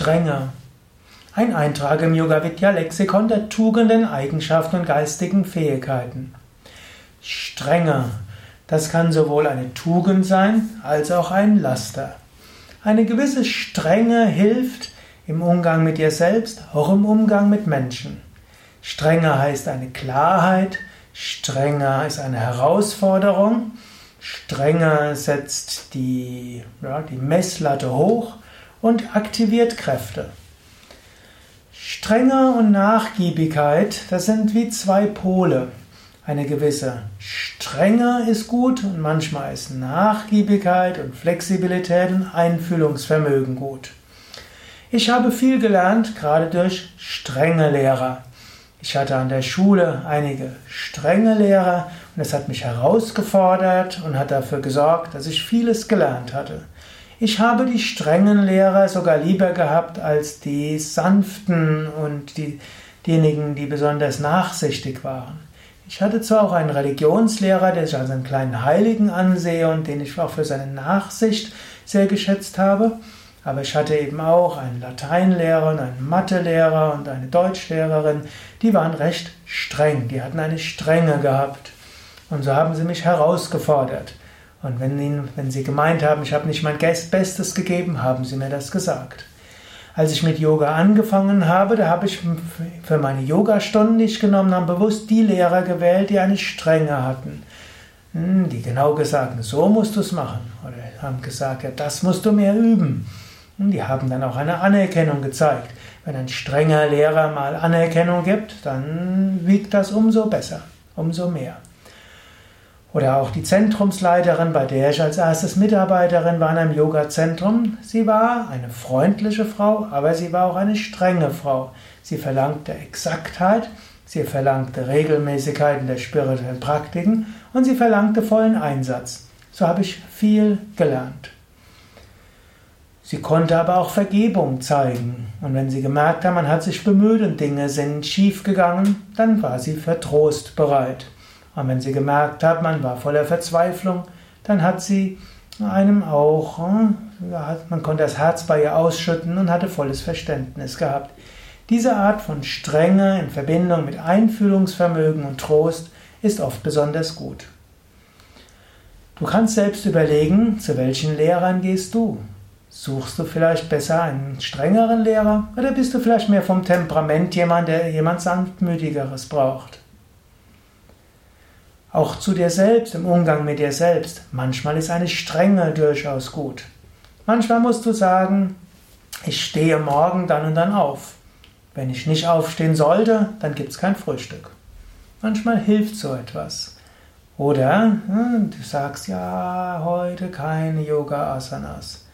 Strenge. Ein Eintrag im Yoga Vidya Lexikon der Tugenden, Eigenschaften und geistigen Fähigkeiten. Strenge. Das kann sowohl eine Tugend sein als auch ein Laster. Eine gewisse Strenge hilft im Umgang mit dir selbst, auch im Umgang mit Menschen. Strenge heißt eine Klarheit, Strenge ist eine Herausforderung, Strenge setzt die, ja, die Messlatte hoch und aktiviert Kräfte. Strenge und Nachgiebigkeit, das sind wie zwei Pole. Eine gewisse Strenge ist gut und manchmal ist Nachgiebigkeit und Flexibilität und Einfühlungsvermögen gut. Ich habe viel gelernt, gerade durch strenge Lehrer. Ich hatte an der Schule einige strenge Lehrer und es hat mich herausgefordert und hat dafür gesorgt, dass ich vieles gelernt hatte. Ich habe die strengen Lehrer sogar lieber gehabt als die sanften und die, diejenigen, die besonders nachsichtig waren. Ich hatte zwar auch einen Religionslehrer, der ich als einen kleinen Heiligen ansehe und den ich auch für seine Nachsicht sehr geschätzt habe, aber ich hatte eben auch einen Lateinlehrer und einen Mathelehrer und eine Deutschlehrerin, die waren recht streng, die hatten eine Strenge gehabt. Und so haben sie mich herausgefordert. Und wenn, ihnen, wenn sie gemeint haben, ich habe nicht mein Bestes gegeben, haben sie mir das gesagt. Als ich mit Yoga angefangen habe, da habe ich für meine Yogastunden, die ich genommen habe, bewusst die Lehrer gewählt, die eine Strenge hatten. Hm, die genau gesagt haben, so musst du es machen. Oder haben gesagt, ja, das musst du mehr üben. Hm, die haben dann auch eine Anerkennung gezeigt. Wenn ein strenger Lehrer mal Anerkennung gibt, dann wiegt das umso besser, umso mehr. Oder auch die Zentrumsleiterin, bei der ich als erstes Mitarbeiterin war in einem Yoga-Zentrum. Sie war eine freundliche Frau, aber sie war auch eine strenge Frau. Sie verlangte Exaktheit, sie verlangte Regelmäßigkeit in der spirituellen Praktiken und sie verlangte vollen Einsatz. So habe ich viel gelernt. Sie konnte aber auch Vergebung zeigen. Und wenn sie gemerkt hat, man hat sich bemüht und Dinge sind schiefgegangen, dann war sie für Trost bereit. Und wenn sie gemerkt hat, man war voller Verzweiflung, dann hat sie einem auch, äh, man konnte das Herz bei ihr ausschütten und hatte volles Verständnis gehabt. Diese Art von Strenge in Verbindung mit Einfühlungsvermögen und Trost ist oft besonders gut. Du kannst selbst überlegen, zu welchen Lehrern gehst du. Suchst du vielleicht besser einen strengeren Lehrer oder bist du vielleicht mehr vom Temperament jemand, der jemand sanftmütigeres braucht? Auch zu dir selbst, im Umgang mit dir selbst. Manchmal ist eine Strenge durchaus gut. Manchmal musst du sagen, ich stehe morgen dann und dann auf. Wenn ich nicht aufstehen sollte, dann gibt es kein Frühstück. Manchmal hilft so etwas. Oder hm, du sagst, ja, heute keine Yoga-Asanas.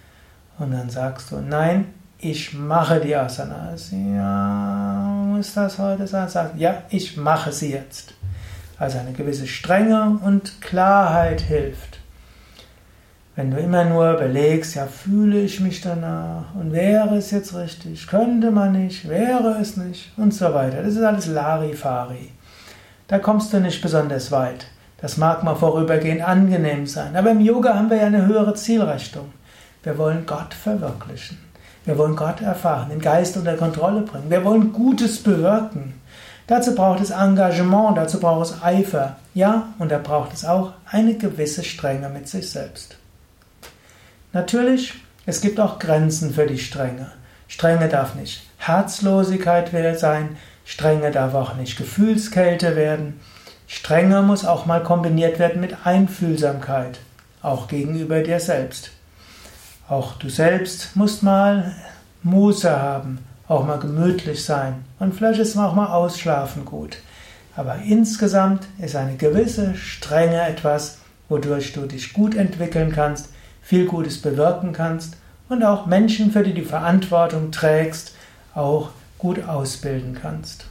Und dann sagst du, nein, ich mache die Asanas. Ja, muss das heute sein? Sag, ja, ich mache sie jetzt. Also eine gewisse Strenge und Klarheit hilft. Wenn du immer nur überlegst, ja, fühle ich mich danach und wäre es jetzt richtig, könnte man nicht, wäre es nicht und so weiter. Das ist alles Larifari. Da kommst du nicht besonders weit. Das mag mal vorübergehend angenehm sein, aber im Yoga haben wir ja eine höhere Zielrichtung. Wir wollen Gott verwirklichen. Wir wollen Gott erfahren, den Geist unter Kontrolle bringen. Wir wollen Gutes bewirken. Dazu braucht es Engagement, dazu braucht es Eifer. Ja, und da braucht es auch eine gewisse Strenge mit sich selbst. Natürlich, es gibt auch Grenzen für die Strenge. Strenge darf nicht Herzlosigkeit sein, Strenge darf auch nicht Gefühlskälte werden. Strenge muss auch mal kombiniert werden mit Einfühlsamkeit, auch gegenüber dir selbst. Auch du selbst musst mal Muße haben, auch mal gemütlich sein und vielleicht ist auch mal ausschlafen gut. Aber insgesamt ist eine gewisse Strenge etwas, wodurch du dich gut entwickeln kannst, viel Gutes bewirken kannst und auch Menschen, für die du Verantwortung trägst, auch gut ausbilden kannst.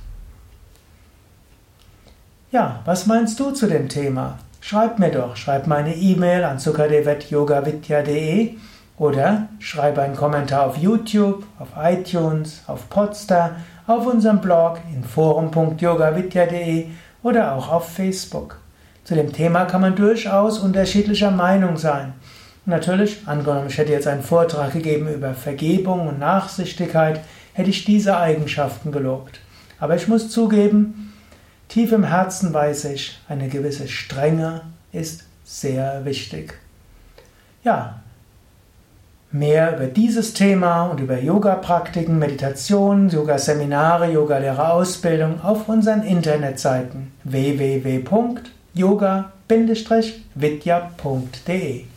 Ja, was meinst du zu dem Thema? Schreib mir doch, schreib meine E-Mail an sukadev.yogavidya.de oder schreibe einen Kommentar auf YouTube, auf iTunes, auf Podstar, auf unserem Blog in forum.yogavidya.de oder auch auf Facebook. Zu dem Thema kann man durchaus unterschiedlicher Meinung sein. Natürlich, angenommen, ich hätte jetzt einen Vortrag gegeben über Vergebung und Nachsichtigkeit, hätte ich diese Eigenschaften gelobt. Aber ich muss zugeben, tief im Herzen weiß ich, eine gewisse Strenge ist sehr wichtig. Ja, mehr über dieses Thema und über Yoga-Praktiken, Meditationen, Yoga-Seminare, Yoga-Lehrerausbildung auf unseren Internetseiten www.yoga-vidya.de